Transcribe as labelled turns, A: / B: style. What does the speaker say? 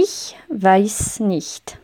A: Ich weiß nicht.